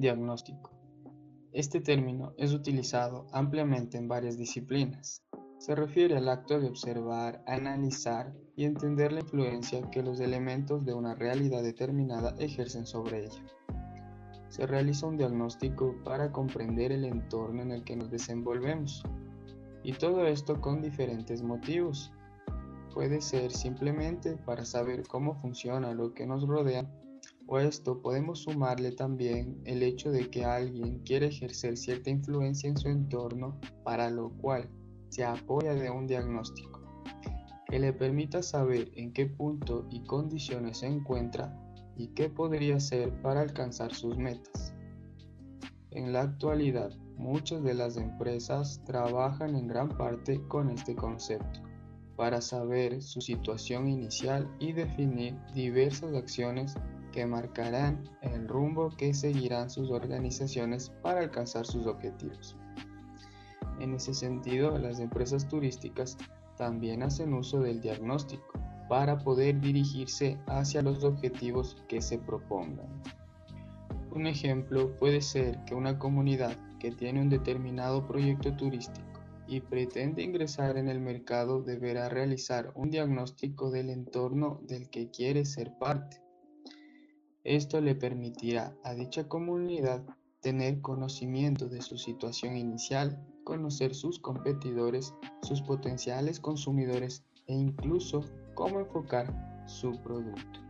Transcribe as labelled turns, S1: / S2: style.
S1: Diagnóstico. Este término es utilizado ampliamente en varias disciplinas. Se refiere al acto de observar, analizar y entender la influencia que los elementos de una realidad determinada ejercen sobre ella. Se realiza un diagnóstico para comprender el entorno en el que nos desenvolvemos, y todo esto con diferentes motivos. Puede ser simplemente para saber cómo funciona lo que nos rodea o esto podemos sumarle también el hecho de que alguien quiere ejercer cierta influencia en su entorno, para lo cual se apoya de un diagnóstico que le permita saber en qué punto y condiciones se encuentra y qué podría hacer para alcanzar sus metas. En la actualidad, muchas de las empresas trabajan en gran parte con este concepto para saber su situación inicial y definir diversas acciones que marcarán el rumbo que seguirán sus organizaciones para alcanzar sus objetivos. En ese sentido, las empresas turísticas también hacen uso del diagnóstico para poder dirigirse hacia los objetivos que se propongan. Un ejemplo puede ser que una comunidad que tiene un determinado proyecto turístico y pretende ingresar en el mercado deberá realizar un diagnóstico del entorno del que quiere ser parte esto le permitirá a dicha comunidad tener conocimiento de su situación inicial, conocer sus competidores, sus potenciales consumidores e incluso cómo enfocar su producto.